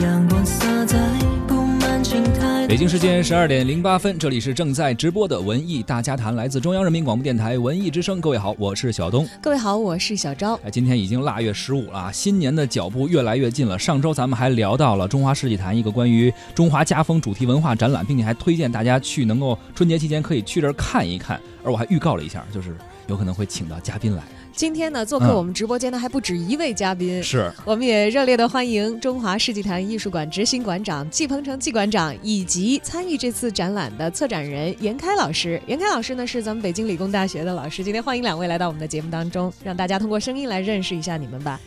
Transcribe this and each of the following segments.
阳光洒在布满青苔北京时间十二点零八分，这里是正在直播的文艺大家谈，来自中央人民广播电台文艺之声。各位好，我是小东。各位好，我是小昭。哎，今天已经腊月十五了啊，新年的脚步越来越近了。上周咱们还聊到了中华世纪坛一个关于中华家风主题文化展览，并且还推荐大家去能够春节期间可以去这儿看一看。而我还预告了一下，就是有可能会请到嘉宾来。今天呢，做客嗯我们直播间的还不止一位嘉宾，是，我们也热烈的欢迎中华世纪坛艺术馆执行馆长季鹏程季馆长，以及参与这次展览的策展人严开老师。严开老师呢是咱们北京理工大学的老师，今天欢迎两位来到我们的节目当中，让大家通过声音来认识一下你们吧。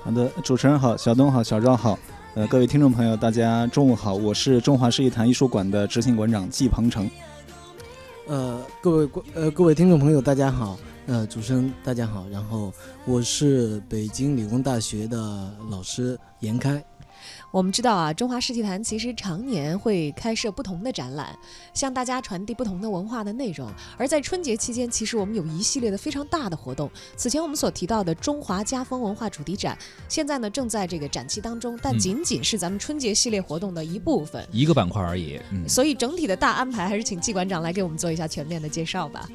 好的，主持人好，小东好，小赵好，呃，各位听众朋友，大家中午好，我是中华世纪坛艺术馆的执行馆长季鹏程。呃，各位观呃各位听众朋友，大家好。呃，主持人大家好。然后我是北京理工大学的老师严开。我们知道啊，中华世纪坛其实常年会开设不同的展览，向大家传递不同的文化的内容。而在春节期间，其实我们有一系列的非常大的活动。此前我们所提到的中华家风文化主题展，现在呢正在这个展期当中，但嗯仅仅是咱们春节系列活动的一部分。一个板块而已。嗯，所以整体的大安排，还是请季馆长来给我们做一下全面的介绍吧。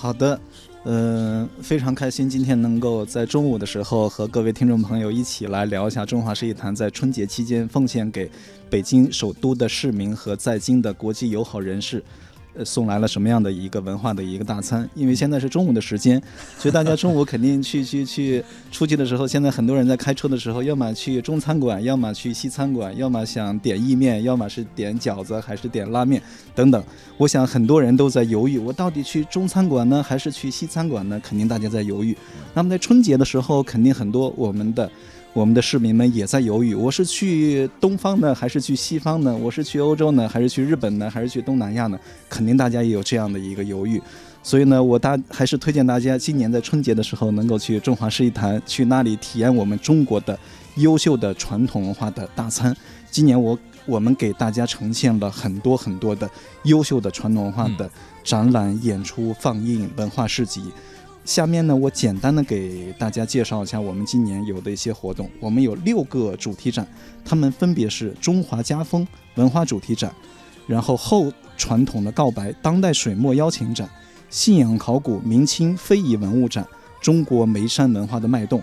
好的，嗯，非常开心今天能够在中午的时候和各位听众朋友一起来聊一下中华世纪坛在春节期间奉献给北京首都的市民和在京的国际友好人士。呃，送来了什么样的一个文化的一个大餐？因为现在是中午的时间，所以大家中午肯定去去去出去的时候，现在很多人在开车的时候，要么去中餐馆，要么去西餐馆，要么想点意面，要么是点饺子，还是点拉面等等。我想很多人都在犹豫，我到底去中餐馆呢，还是去西餐馆呢？肯定大家在犹豫。那么在春节的时候，肯定很多我们的我们的市民们也在犹豫，我是去东方呢，还是去西方呢？我是去欧洲呢，还是去日本呢，还是去东南亚呢？肯定大家也有这样的一个犹豫。所以呢，我大还是推荐大家今年在春节的时候能够去中华世纪坛，去那里体验我们中国的优秀的传统文化的大餐。今年我我们给大家呈现了很多很多的优秀的传统文化的展览、演出、放映、文化市集。下面呢，我简单的给大家介绍一下我们今年有的一些活动。我们有六个主题展，它们分别是中华家风文化主题展，然后后传统的告白当代水墨邀请展，信仰考古明清非遗文物展，中国眉山文化的脉动。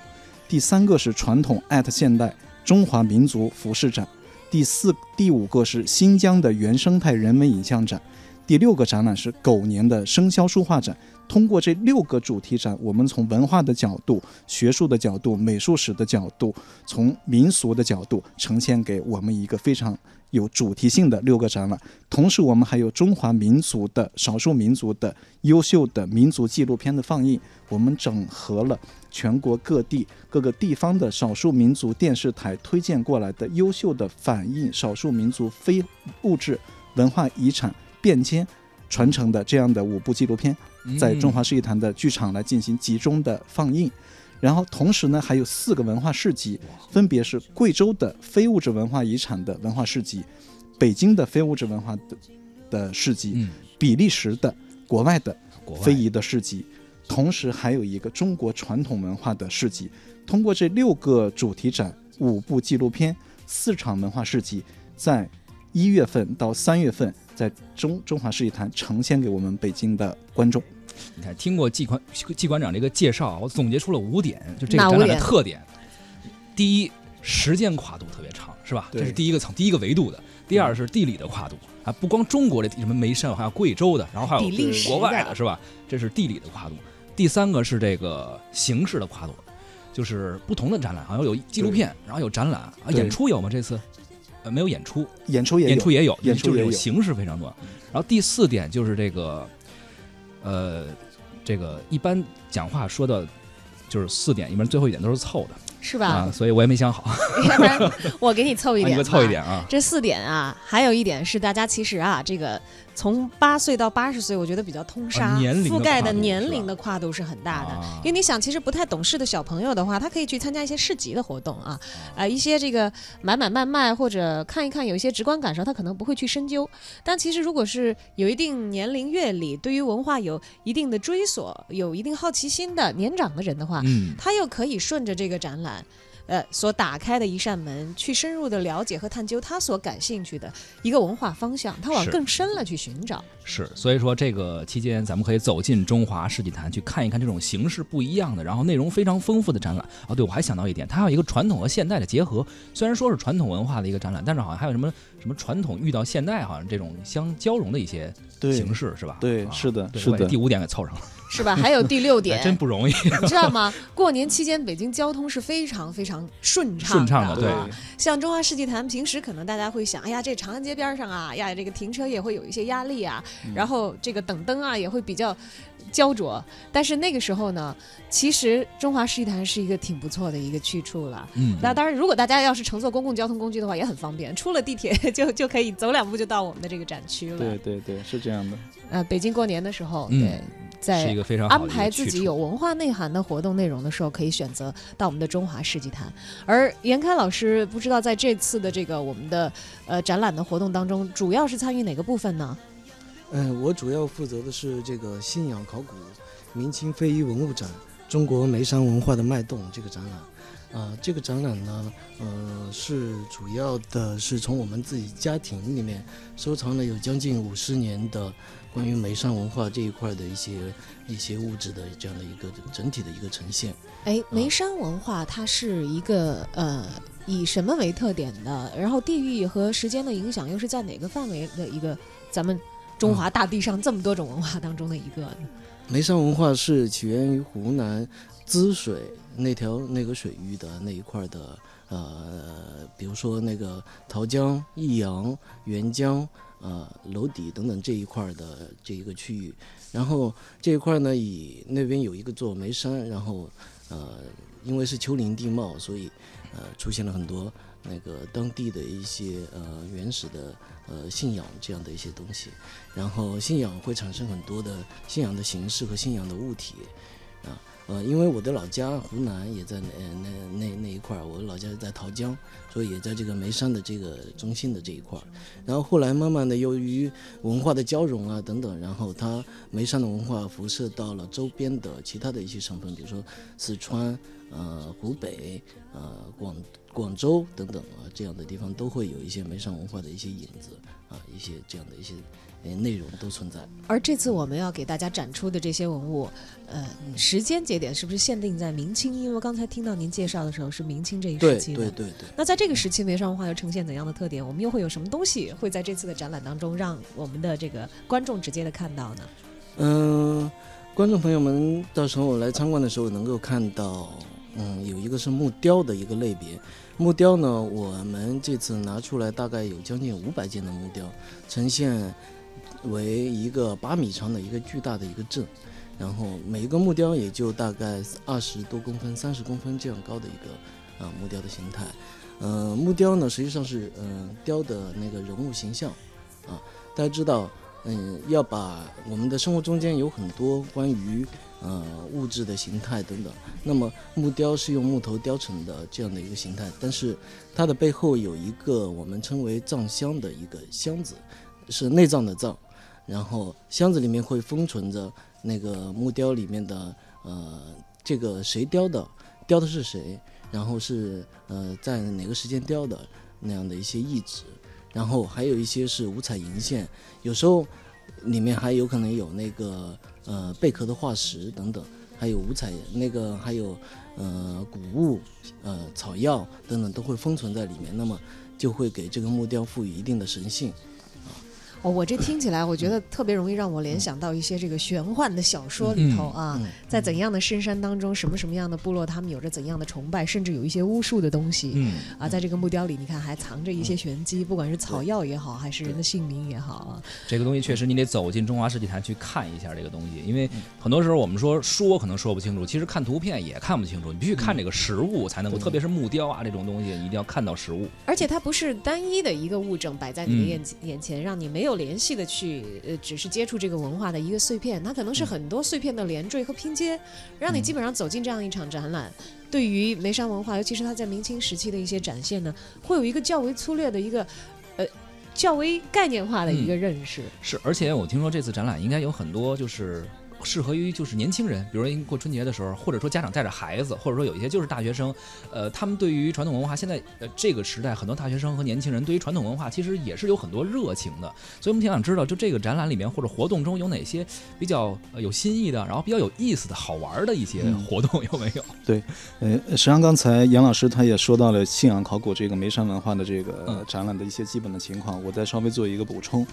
第三个是传统艾特现代中华民族服饰展，第四、第五个是新疆的原生态人文影像展，第六个展览是狗年的生肖书画展。通过这六个主题展，我们从文化的角度、学术的角度、美术史的角度，从民俗的角度，呈现给我们一个非常有主题性的六个展览。同时，我们还有中华民族的少数民族的优秀的民族纪录片的放映。我们整合了全国各地各个地方的少数民族电视台推荐过来的优秀的反映少数民族非物质文化遗产变迁传承的这样的五部纪录片。在中华世纪坛的剧场来进行集中的放映，然后同时呢还有四个文化市集，分别是贵州的非物质文化遗产的文化市集，北京的非物质文化的的市集，嗯，比利时的国外的非遗的市集，同时还有一个中国传统文化的市集。通过这六个主题展、五部纪录片、四场文化市集，在一月份到三月份，在中中华世纪坛呈现给我们北京的观众。你看，听过季馆季馆长这个介绍啊，我总结出了五点，就这个展览的特点。第一，时间跨度特别长，是吧？这是第一个层，第一个维度的。第二是地理的跨度啊，不光中国的什么眉山，还有贵州的，然后还有国外的的，是吧？这是地理的跨度。第三个是这个形式的跨度，就是不同的展览，好像有纪录片，然后有展览啊，演出有吗？这次？呃，没有演出，演出也有，演出也有，演出形式非常多。然后第四点就是这个，呃，这个一般讲话说的，就是四点，一般最后一点都是凑的是吧？啊，所以我也没想好，要不然我给你凑一点，啊你给我凑一。点啊。这四点啊，还有一点是大家其实啊，这个从八岁到八十岁，我觉得比较通杀，覆盖的年龄的跨度是很大的。啊因为你想，其实不太懂事的小朋友的话，他可以去参加一些市集的活动啊，啊、一些这个买买卖卖或者看一看，有一些直观感受，他可能不会去深究。但其实如果是有一定年龄阅历，对于文化有一定的追索、有一定好奇心的年长的人的话，嗯，他又可以顺着这个展览。呃，所打开的一扇门，去深入的了解和探究他所感兴趣的一个文化方向，他往更深了去寻找。是，所以说这个期间咱们可以走进中华世纪坛去看一看这种形式不一样的，然后内容非常丰富的展览。哦，对，我还想到一点，它还有一个传统和现代的结合。虽然说是传统文化的一个展览，但是好像还有什么什么传统遇到现代，好像这种相交融的一些形式，是吧？啊对是的是的第五点给凑上了，是吧？还有第六 点，真不容易。你知道吗？过年期间北京交通是非常非常顺畅顺畅的对啊像中华世纪坛，平时可能大家会想，哎呀，这长安街边上啊，呀，这个停车也会有一些压力啊，嗯然后这个等灯啊也会比较焦灼。但是那个时候呢，其实中华世纪坛是一个挺不错的一个去处了。嗯，那当然，如果大家要是乘坐公共交通工具的话，也很方便，出了地铁就 就可以走两步就到我们的这个展区了。对对对，是这样的。呃，北京过年的时候，嗯对，在安排自己有文化内涵的活动内容的时候，可以选择到我们的中华世纪坛。而严开老师不知道在这次的这个我们的呃展览的活动当中，主要是参与哪个部分呢？嗯，我主要负责的是这个信仰考古、明清非遗文物展、中国眉山文化的脉动这个展览。啊、这个展览呢，呃，是主要的是从我们自己家庭里面收藏了有将近五十年的关于眉山文化这一块的一些一些物质的这样的一个整体的一个呈现。哎，眉山文化它是一个呃以什么为特点的？然后地域和时间的影响又是在哪个范围的一个咱们中华大地上这么多种文化当中的一个呢？眉山文化是起源于湖南滋水那条那个水域的那一块的，呃，比如说那个桃江、益阳、沅江、呃娄底等等这一块的这一个区域。然后这一块呢，以那边有一个座眉山，然后呃，因为是丘陵地貌，所以呃出现了很多那个当地的一些呃原始的呃信仰这样的一些东西。然后信仰会产生很多的信仰的形式和信仰的物体，呃，因为我的老家湖南也在那那那那一块儿，我老家在桃江，所以也在这个眉山的这个中心的这一块儿。然后后来慢慢的由于文化的交融啊等等，然后它眉山的文化辐射到了周边的其他的一些省份，比如说四川、呃湖北、呃广广州等等啊这样的地方都会有一些眉山文化的一些影子啊，一些这样的一些内容都存在。而这次我们要给大家展出的这些文物，呃，时间节点是不是限定在明清？因为刚才听到您介绍的时候是明清这一时期的。对对对。那在这个时期，梅山文化又呈现怎样的特点？我们又会有什么东西会在这次的展览当中让我们的这个观众直接的看到呢？嗯，观众朋友们到时候来参观的时候能够看到，嗯，有一个是木雕的一个类别。木雕呢，我们这次拿出来大概有将近五百件的木雕，呈现为一个八米长的一个巨大的一个阵，然后每一个木雕也就大概二十多公分、三十公分这样高的一个啊木雕的形态。呃，木雕呢实际上是嗯、呃雕的那个人物形象啊，大家知道。嗯，要把我们的生活中间有很多关于呃物质的形态等等。那么木雕是用木头雕成的这样的一个形态，但是它的背后有一个我们称为藏箱的一个箱子，是内脏的脏，然后箱子里面会封存着那个木雕里面的呃这个谁雕的，雕的是谁，然后是呃在哪个时间雕的那样的一些意志。然后还有一些是五彩银线，有时候里面还有可能有那个呃贝壳的化石等等，还有五彩那个还有呃谷物、呃草药等等都会封存在里面，那么就会给这个木雕赋予一定的神性。哦，我这听起来，我觉得特别容易让我联想到一些这个玄幻的小说里头啊，嗯在怎样的深山当中，什么什么样的部落，他们有着怎样的崇拜，甚至有一些巫术的东西。嗯，啊，在这个木雕里，你看还藏着一些玄机，不管是草药也好，还是人的姓名也好啊。这个东西确实你得走进中华世纪坛去看一下这个东西，因为嗯很多时候我们说说可能说不清楚，其实看图片也看不清楚，你必须看这个实物才能够，对特别是木雕啊这种东西，一定要看到实物。而且它不是单一的一个物证摆在你的嗯眼、眼前，让你没有有联系的去呃，只是接触这个文化的一个碎片，它可能是很多碎片的连缀和拼接，让你基本上走进这样一场展览。对于眉山文化，尤其是它在明清时期的一些展现呢，会有一个较为粗略的一个呃较为概念化的一个认识。是，而且我听说这次展览应该有很多就是。适合于就是年轻人，比如说过春节的时候，或者说家长带着孩子，或者说有一些就是大学生，呃，他们对于传统文化，现在呃这个时代，很多大学生和年轻人对于传统文化其实也是有很多热情的，所以我们挺想知道，就这个展览里面或者活动中有哪些比较有新意的，然后比较有意思的好玩的一些活动有没有？对，呃，实际上刚才杨老师他也说到了信仰考古这个眉山文化的这个展览的一些基本的情况，我再稍微做一个补充。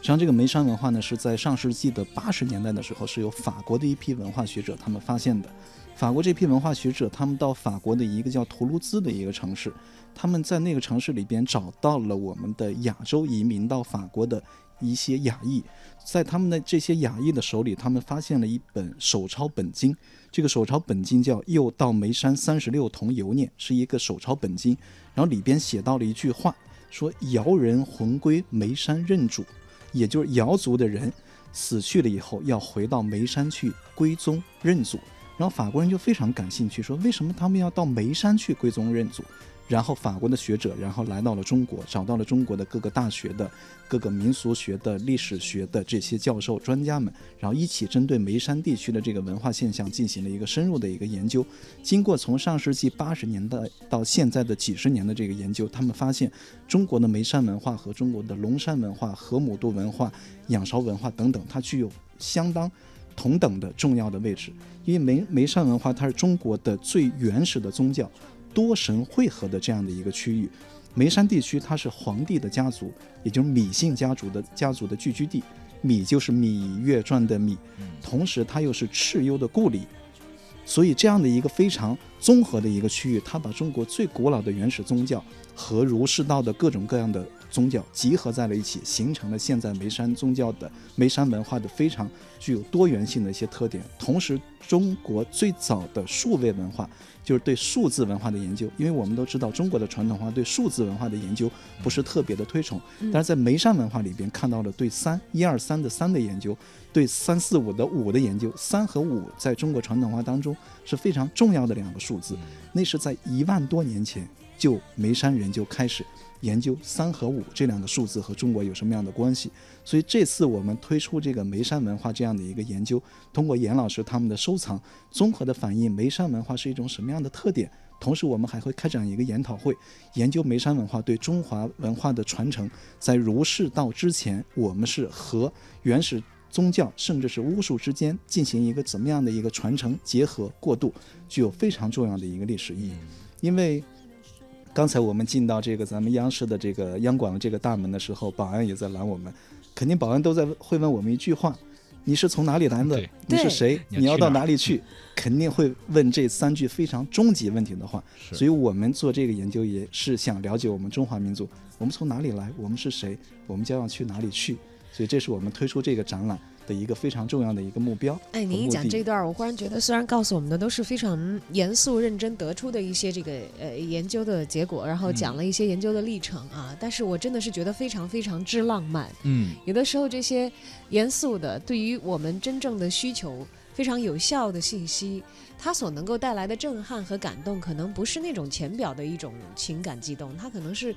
实际上，这个眉山文化呢，是在上世纪的八十年代的时候，是由法国的一批文化学者他们发现的。法国这批文化学者，他们到法国的一个叫图卢兹的一个城市，他们在那个城市里边找到了我们的亚洲移民到法国的一些雅裔，在他们的这些雅裔的手里，他们发现了一本手抄本经。这个手抄本经叫《又到眉山三十六同游念》，是一个手抄本经。然后里边写到了一句话，说：“瑶人魂归眉山认主。”也就是瑶族的人死去了以后，要回到眉山去归宗认祖。然后法国人就非常感兴趣，说为什么他们要到眉山去归宗认祖？然后法国的学者，然后来到了中国，找到了中国的各个大学的、各个民俗学的、历史学的这些教授专家们，然后一起针对眉山地区的这个文化现象进行了一个深入的一个研究。经过从上世纪八十年代到现在的几十年的这个研究，他们发现中国的眉山文化和中国的龙山文化、河姆渡文化、仰韶文化等等，它具有相当同等的重要的位置。因为眉眉山文化它是中国的最原始的宗教。多神汇合的这样的一个区域，眉山地区它是皇帝的家族，也就是芈姓家族的家族的聚居地。芈就是《芈月传》的芈，同时它又是蚩尤的故里，所以这样的一个非常综合的一个区域，它把中国最古老的原始宗教和儒释道的各种各样的宗教集合在了一起，形成了现在眉山宗教的眉山文化的非常具有多元性的一些特点。同时，中国最早的数位文化。就是对数字文化的研究，因为我们都知道中国的传统文化对数字文化的研究不是特别的推崇，但是在眉山文化里边看到了对三一二三的三的研究，对三四五的五的研究，三和五在中国传统文化当中是非常重要的两个数字，那是在一万多年前就眉山人就开始。研究三和五这两个数字和中国有什么样的关系？所以这次我们推出这个眉山文化这样的一个研究，通过严老师他们的收藏，综合的反映眉山文化是一种什么样的特点。同时，我们还会开展一个研讨会，研究眉山文化对中华文化的传承，在儒释道之前，我们是和原始宗教甚至是巫术之间进行一个怎么样的一个传承结合过渡，具有非常重要的一个历史意义，因为。刚才我们进到这个咱们央视的这个央广的这个大门的时候，保安也在拦我们，肯定保安都在会问我们一句话：你是从哪里来的？你是谁？你要到哪里去？肯定会问这三句非常终极问题的话。所以我们做这个研究也是想了解我们中华民族，我们从哪里来？我们是谁？我们将要去哪里去？所以这是我们推出这个展览。的一个非常重要的一个目标。哎，您一讲这段，我忽然觉得，虽然告诉我们的都是非常严肃认真得出的一些这个呃研究的结果，然后讲了一些研究的历程啊，但是我真的是觉得非常非常之浪漫。嗯，有的时候这些严肃的，对于我们真正的需求非常有效的信息，它所能够带来的震撼和感动，可能不是那种浅表的一种情感激动，它可能是。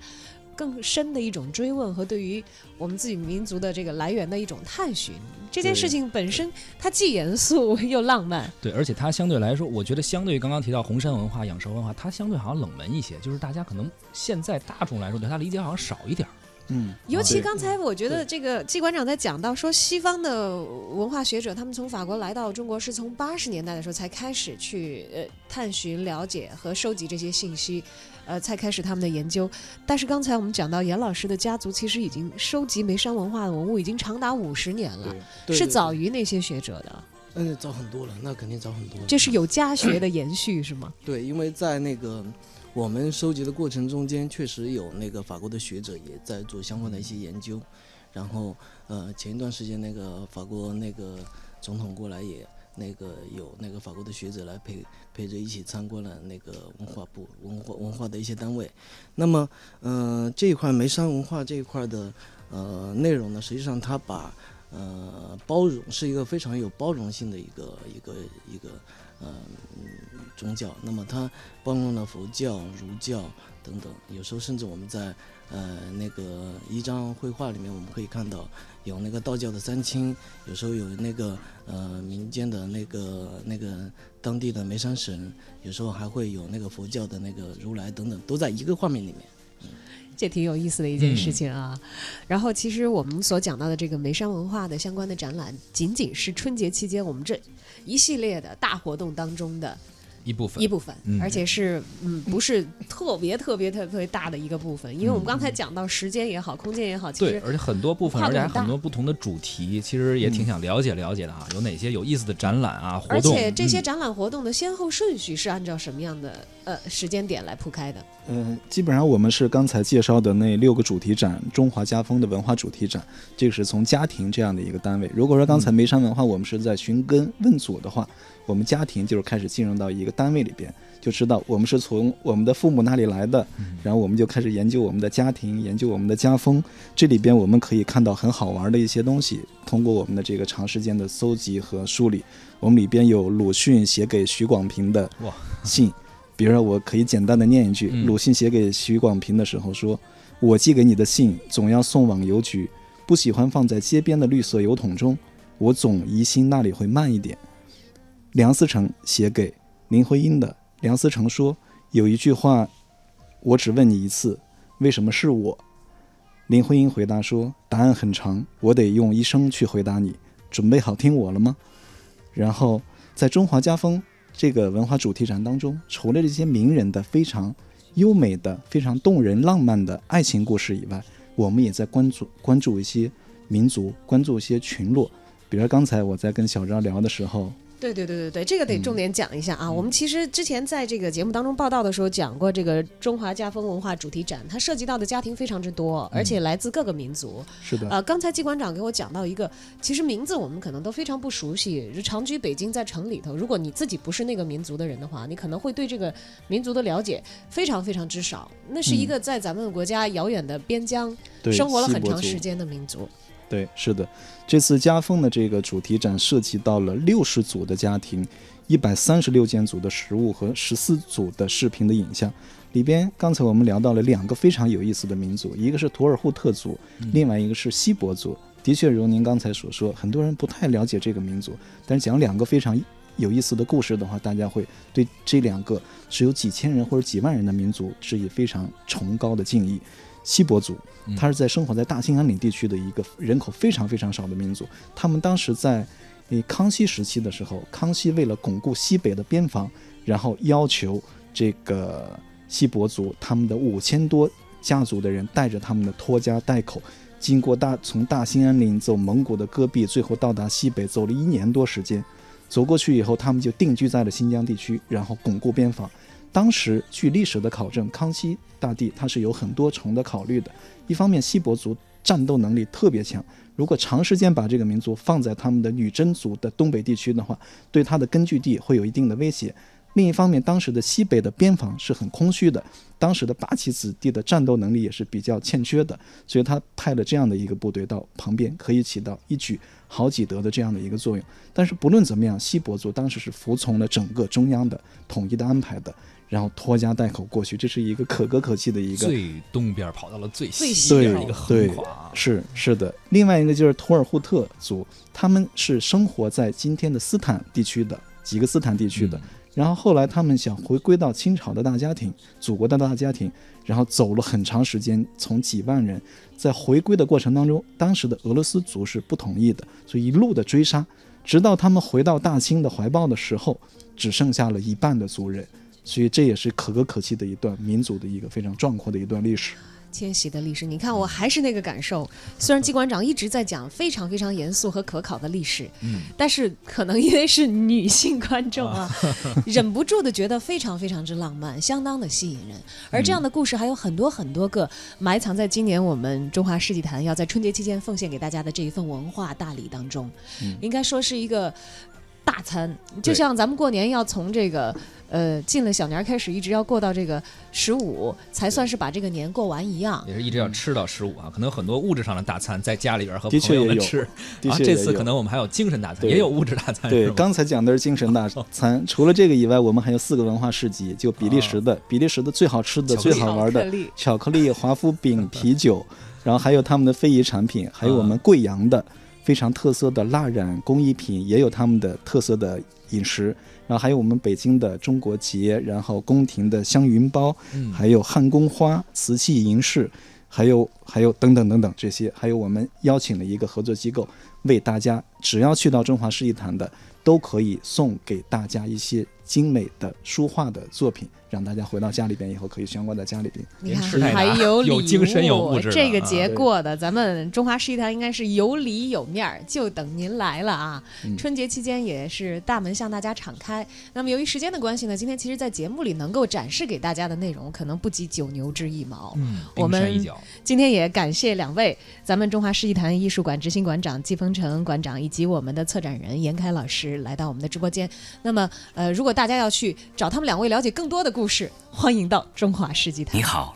更深的一种追问和对于我们自己民族的这个来源的一种探寻，这件事情本身它既严肃又浪漫。对，而且它相对来说，我觉得相对于刚刚提到红山文化、仰韶文化，它相对好像冷门一些，就是大家可能现在大众来说对它理解好像少一点。嗯，尤其刚才我觉得这个季馆长在讲到说，西方的文化学者他们从法国来到中国，是从八十年代的时候才开始去呃探寻、了解和收集这些信息，呃，才开始他们的研究。但是刚才我们讲到严老师的家族，其实已经收集眉山文化的文物已经长达五十年了，是早于那些学者的。嗯，早很多了，那肯定早很多。这是有家学的延续是吗？对，因为在那个。我们收集的过程中间，确实有那个法国的学者也在做相关的一些研究，然后呃，前一段时间那个法国那个总统过来也那个有那个法国的学者来陪陪着一起参观了那个文化部文化文化的一些单位。那么，嗯、这一块眉山文化这一块的呃内容呢，实际上它把呃包容是一个非常有包容性的一个一个一个嗯宗教。那么它包容了佛教、儒教等等，有时候甚至我们在呃那个一张绘画里面，我们可以看到有那个道教的三清，有时候有那个呃民间的那个那个当地的眉山神，有时候还会有那个佛教的那个如来等等，都在一个画面里面。这挺有意思的一件事情啊。然后，其实我们所讲到的这个眉山文化的相关的展览，仅仅是春节期间我们这一系列的大活动当中的一部分一部分，嗯而且是嗯不是特别特别特别大的一个部分，因为我们刚才讲到时间也好，空间也好，其对，实而且很多部分，而且还很多不同的主题，其实也挺想了解了解的哈。有哪些有意思的展览啊活而？且这些嗯展览活动的先后顺序是按照什么样的呃时间点来铺开的？嗯，基本上我们是刚才介绍的那六个主题展，中华家风的文化主题展，这个是从家庭这样的一个单位。如果说刚才眉山文化我们是在寻根问祖的话，我们家庭就是开始进入到一个单位里边，就知道我们是从我们的父母那里来的，然后我们就开始研究我们的家庭，研究我们的家风。这里边我们可以看到很好玩的一些东西，通过我们的这个长时间的搜集和梳理，我们里边有鲁迅写给许广平的信。比如说，我可以简单的念一句，嗯鲁迅写给许广平的时候说：“我寄给你的信总要送往邮局，不喜欢放在街边的绿色邮筒中，我总疑心那里会慢一点。”梁思成写给林徽因的，梁思成说：“有一句话，我只问你一次，为什么是我？”林徽因回答说：“答案很长，我得用一生去回答你。准备好听我了吗？”然后在中华家风这个文化主题展当中，除了这些名人的非常优美的、非常动人、浪漫的爱情故事以外，我们也在关注关注一些民族，关注一些群落。比如刚才我在跟小张聊的时候，对对对对对，这个得嗯重点讲一下啊。我们其实之前在这个节目当中报道的时候讲过，这个中华家风文化主题展，它涉及到的家庭非常之多，而且来自各个民族。是的，呃，刚才季馆长给我讲到一个，其实名字我们可能都非常不熟悉。长居北京，在城里头，如果你自己不是那个民族的人的话，你可能会对这个民族的了解非常非常之少。那是一个在咱们国家遥远的边疆对生活了很长时间的民族。对，是的，这次家风的这个主题展涉及到了六十组的家庭，一百三十六件组的实物和十四组的视频的影像。里边刚才我们聊到了两个非常有意思的民族，一个是图尔扈特族，另外一个是锡伯族。的确，如您刚才所说，很多人不太了解这个民族，但是讲两个非常有意思的故事的话，大家会对这两个只有几千人或者几万人的民族致以非常崇高的敬意。锡伯族，他是在生活在大兴安岭地区的一个人口非常非常少的民族。他们当时在诶康熙时期的时候，康熙为了巩固西北的边防，然后要求这个锡伯族他们的五千多家族的人带着他们的拖家带口，经过大从大兴安岭走蒙古的戈壁，最后到达西北，走了一年多时间。走过去以后，他们就定居在了新疆地区，然后巩固边防。当时据历史的考证，康熙大帝他是有很多重的考虑的。一方面，锡伯族战斗能力特别强，如果长时间把这个民族放在他们的女真族的东北地区的话，对他的根据地会有一定的威胁。另一方面，当时的西北的边防是很空虚的，当时的八旗子弟的战斗能力也是比较欠缺的，所以他派了这样的一个部队到旁边，可以起到一举好几得的这样的一个作用。但是不论怎么样，锡伯族当时是服从了整个中央的统一的安排的，然后拖家带口过去，这是一个可歌可泣的一个最东边跑到了最最西西边一个横跨啊，是是的，另外一个就是图尔扈特族，他们是生活在今天的斯坦地区的几个斯坦地区的。然后后来他们想回归到清朝的大家庭，祖国的大家庭，然后走了很长时间，从几万人，在回归的过程当中，当时的俄罗斯族是不同意的，所以一路的追杀，直到他们回到大清的怀抱的时候，只剩下了一半的族人。所以这也是可歌可泣的一段民族的一个非常壮阔的一段历史。迁徙的历史，你看我还是那个感受。虽然机关长一直在讲非常非常严肃和可考的历史，嗯，但是可能因为是女性观众啊，忍不住的觉得非常非常之浪漫，相当的吸引人。而这样的故事还有很多很多个埋藏在今年我们中华世纪坛要在春节期间奉献给大家的这一份文化大礼当中，嗯应该说是一个。大餐，就像咱们过年要从这个呃进了小年儿开始，一直要过到这个十五，才算是把这个年过完一样。也是一直要吃到十五啊，可能有很多物质上的大餐在家里边和的确也有朋友们吃。啊。的确也有这次可能我们还有精神大餐，也有物质大餐，对刚才讲的是精神大餐，除了这个以外，我们还有四个文化市集，就比利时的，比利时的最好吃的、最好玩的巧克力。巧克力、华夫饼、啤酒，然后还有他们的非遗产品，还有我们贵阳的非常特色的蜡染工艺品，也有他们的特色的饮食，然后还有我们北京的中国结，然后宫廷的香云包，嗯，还有汉宫花、瓷器银饰，还有还有等等等等这些，还有我们邀请了一个合作机构，为大家只要去到中华世纪坛的，都可以送给大家一些精美的书画的作品，让大家回到家里边以后可以悬挂在家里边。你看连吃带，拿还有，有精神有物质这个节过的，咱们中华世纪坛应该是有里有面儿，就等您来了啊！嗯春节期间也是大门向大家敞开。那么由于时间的关系呢，今天其实，在节目里能够展示给大家的内容，可能不及九牛之一毛。嗯，我们今天也感谢两位，咱们中华世纪坛艺术馆执行馆长季风成馆长以及我们的策展人严凯老师来到我们的直播间。那么，呃，如大家要去找他们两位了解更多的故事，欢迎到中华世纪坛你。好，